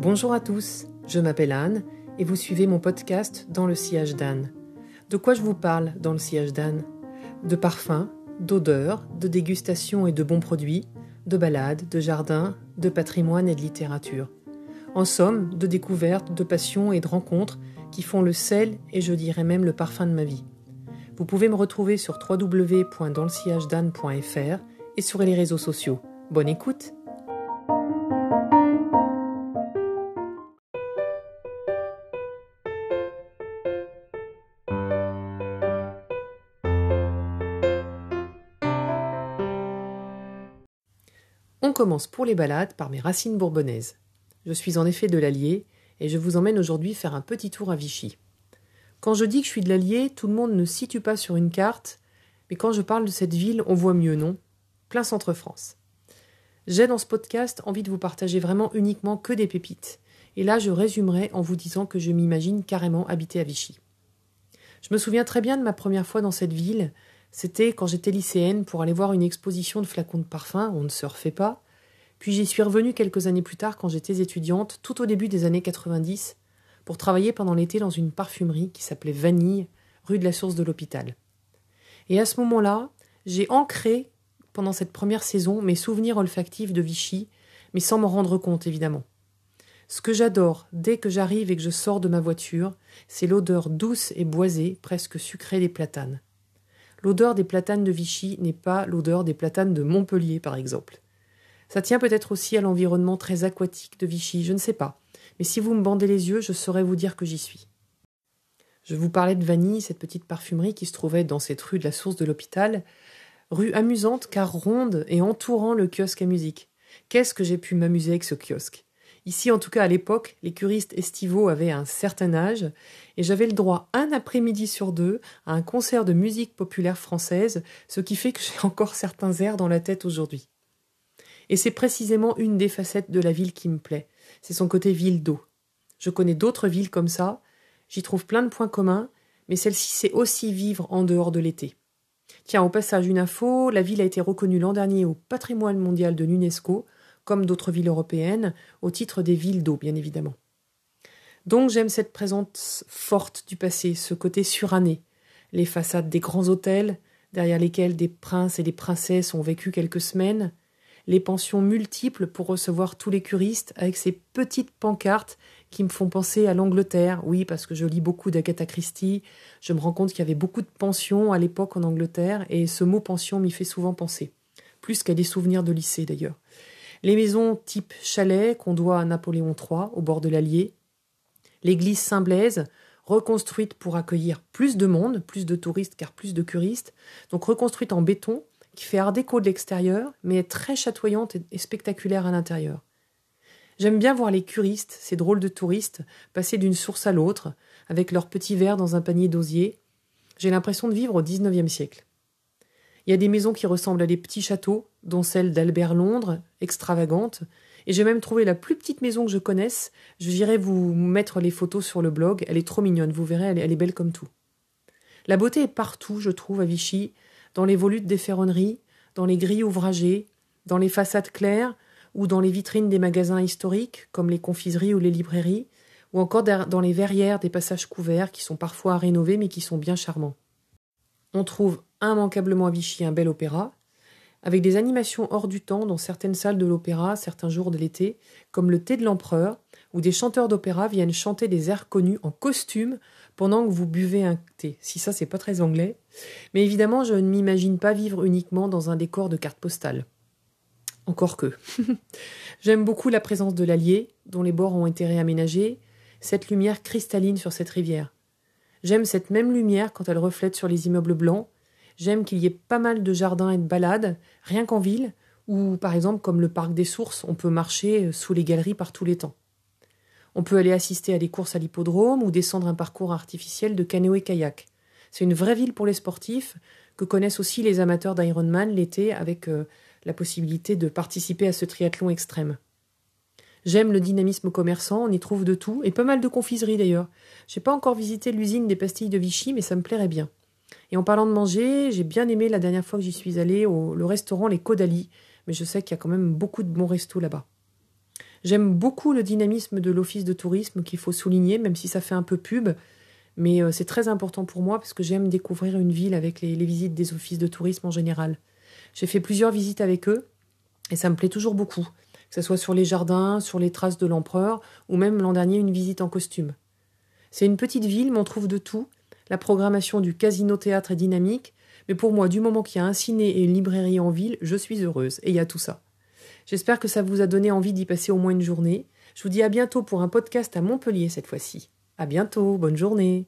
Bonjour à tous, je m'appelle Anne et vous suivez mon podcast Dans le sillage d'Anne. De quoi je vous parle dans le sillage d'Anne? De parfums, d'odeurs, de dégustation et de bons produits, de balades, de jardins, de patrimoine et de littérature. En somme, de découvertes, de passions et de rencontres qui font le sel et je dirais même le parfum de ma vie. Vous pouvez me retrouver sur www.danslesiagedanne.fr et sur les réseaux sociaux. Bonne écoute On commence pour les balades par mes racines bourbonnaises. Je suis en effet de l'Allier et je vous emmène aujourd'hui faire un petit tour à Vichy. Quand je dis que je suis de l'Allier, tout le monde ne situe pas sur une carte, mais quand je parle de cette ville, on voit mieux, non? Plein centre-France. J'ai dans ce podcast envie de vous partager vraiment uniquement que des pépites. Et là, je résumerai en vous disant que je m'imagine carrément habiter à Vichy. Je me souviens très bien de ma première fois dans cette ville. C'était quand j'étais lycéenne pour aller voir une exposition de flacons de parfum, on ne se refait pas. Puis j'y suis revenue quelques années plus tard quand j'étais étudiante, tout au début des années 90, pour travailler pendant l'été dans une parfumerie qui s'appelait Vanille, rue de la Source de l'Hôpital. Et à ce moment-là, j'ai ancré, pendant cette première saison, mes souvenirs olfactifs de Vichy, mais sans m'en rendre compte évidemment. Ce que j'adore dès que j'arrive et que je sors de ma voiture, c'est l'odeur douce et boisée, presque sucrée des platanes. L'odeur des platanes de Vichy n'est pas l'odeur des platanes de Montpellier, par exemple. Ça tient peut-être aussi à l'environnement très aquatique de Vichy, je ne sais pas mais si vous me bandez les yeux, je saurais vous dire que j'y suis. Je vous parlais de Vanille, cette petite parfumerie qui se trouvait dans cette rue de la source de l'hôpital, rue amusante car ronde et entourant le kiosque à musique. Qu'est-ce que j'ai pu m'amuser avec ce kiosque? Ici, en tout cas à l'époque, les curistes estivaux avaient un certain âge, et j'avais le droit un après-midi sur deux à un concert de musique populaire française, ce qui fait que j'ai encore certains airs dans la tête aujourd'hui. Et c'est précisément une des facettes de la ville qui me plaît c'est son côté ville d'eau. Je connais d'autres villes comme ça, j'y trouve plein de points communs, mais celle-ci c'est aussi vivre en dehors de l'été. Tiens, au passage, une info, la ville a été reconnue l'an dernier au patrimoine mondial de l'UNESCO, comme d'autres villes européennes, au titre des villes d'eau, bien évidemment. Donc j'aime cette présence forte du passé, ce côté suranné, les façades des grands hôtels, derrière lesquels des princes et des princesses ont vécu quelques semaines, les pensions multiples pour recevoir tous les curistes avec ces petites pancartes qui me font penser à l'Angleterre. Oui, parce que je lis beaucoup d'Agatha Christie, je me rends compte qu'il y avait beaucoup de pensions à l'époque en Angleterre et ce mot pension m'y fait souvent penser, plus qu'à des souvenirs de lycée d'ailleurs. Les maisons type chalet qu'on doit à Napoléon III au bord de l'Allier, l'église Saint-Blaise reconstruite pour accueillir plus de monde, plus de touristes car plus de curistes, donc reconstruite en béton qui fait art déco de l'extérieur, mais est très chatoyante et spectaculaire à l'intérieur. J'aime bien voir les curistes, ces drôles de touristes, passer d'une source à l'autre, avec leurs petits verres dans un panier d'osier. J'ai l'impression de vivre au XIXe siècle. Il y a des maisons qui ressemblent à des petits châteaux, dont celle d'Albert Londres, extravagante, et j'ai même trouvé la plus petite maison que je connaisse. Je virai vous mettre les photos sur le blog, elle est trop mignonne, vous verrez, elle est, elle est belle comme tout. La beauté est partout, je trouve, à Vichy, dans les volutes des ferronneries, dans les grilles ouvragées, dans les façades claires ou dans les vitrines des magasins historiques, comme les confiseries ou les librairies, ou encore dans les verrières des passages couverts qui sont parfois à rénover mais qui sont bien charmants. On trouve immanquablement à Vichy un bel opéra, avec des animations hors du temps dans certaines salles de l'opéra certains jours de l'été, comme le thé de l'empereur, où des chanteurs d'opéra viennent chanter des airs connus en costume pendant que vous buvez un thé. Si ça, c'est pas très anglais. Mais évidemment, je ne m'imagine pas vivre uniquement dans un décor de carte postale. Encore que. J'aime beaucoup la présence de l'Allier, dont les bords ont été réaménagés, cette lumière cristalline sur cette rivière. J'aime cette même lumière quand elle reflète sur les immeubles blancs. J'aime qu'il y ait pas mal de jardins et de balades, rien qu'en ville, ou par exemple comme le parc des sources, on peut marcher sous les galeries par tous les temps. On peut aller assister à des courses à l'hippodrome ou descendre un parcours artificiel de canoë-kayak. C'est une vraie ville pour les sportifs, que connaissent aussi les amateurs d'Ironman l'été avec euh, la possibilité de participer à ce triathlon extrême. J'aime le dynamisme commerçant, on y trouve de tout, et pas mal de confiseries d'ailleurs. J'ai pas encore visité l'usine des pastilles de Vichy, mais ça me plairait bien. Et en parlant de manger, j'ai bien aimé la dernière fois que j'y suis allée au le restaurant Les Caudalie, mais je sais qu'il y a quand même beaucoup de bons restos là-bas. J'aime beaucoup le dynamisme de l'office de tourisme qu'il faut souligner, même si ça fait un peu pub. Mais euh, c'est très important pour moi parce que j'aime découvrir une ville avec les, les visites des offices de tourisme en général. J'ai fait plusieurs visites avec eux et ça me plaît toujours beaucoup, que ce soit sur les jardins, sur les traces de l'empereur ou même l'an dernier une visite en costume. C'est une petite ville, mais on trouve de tout. La programmation du casino-théâtre est dynamique, mais pour moi, du moment qu'il y a un ciné et une librairie en ville, je suis heureuse, et il y a tout ça. J'espère que ça vous a donné envie d'y passer au moins une journée. Je vous dis à bientôt pour un podcast à Montpellier cette fois-ci. À bientôt, bonne journée.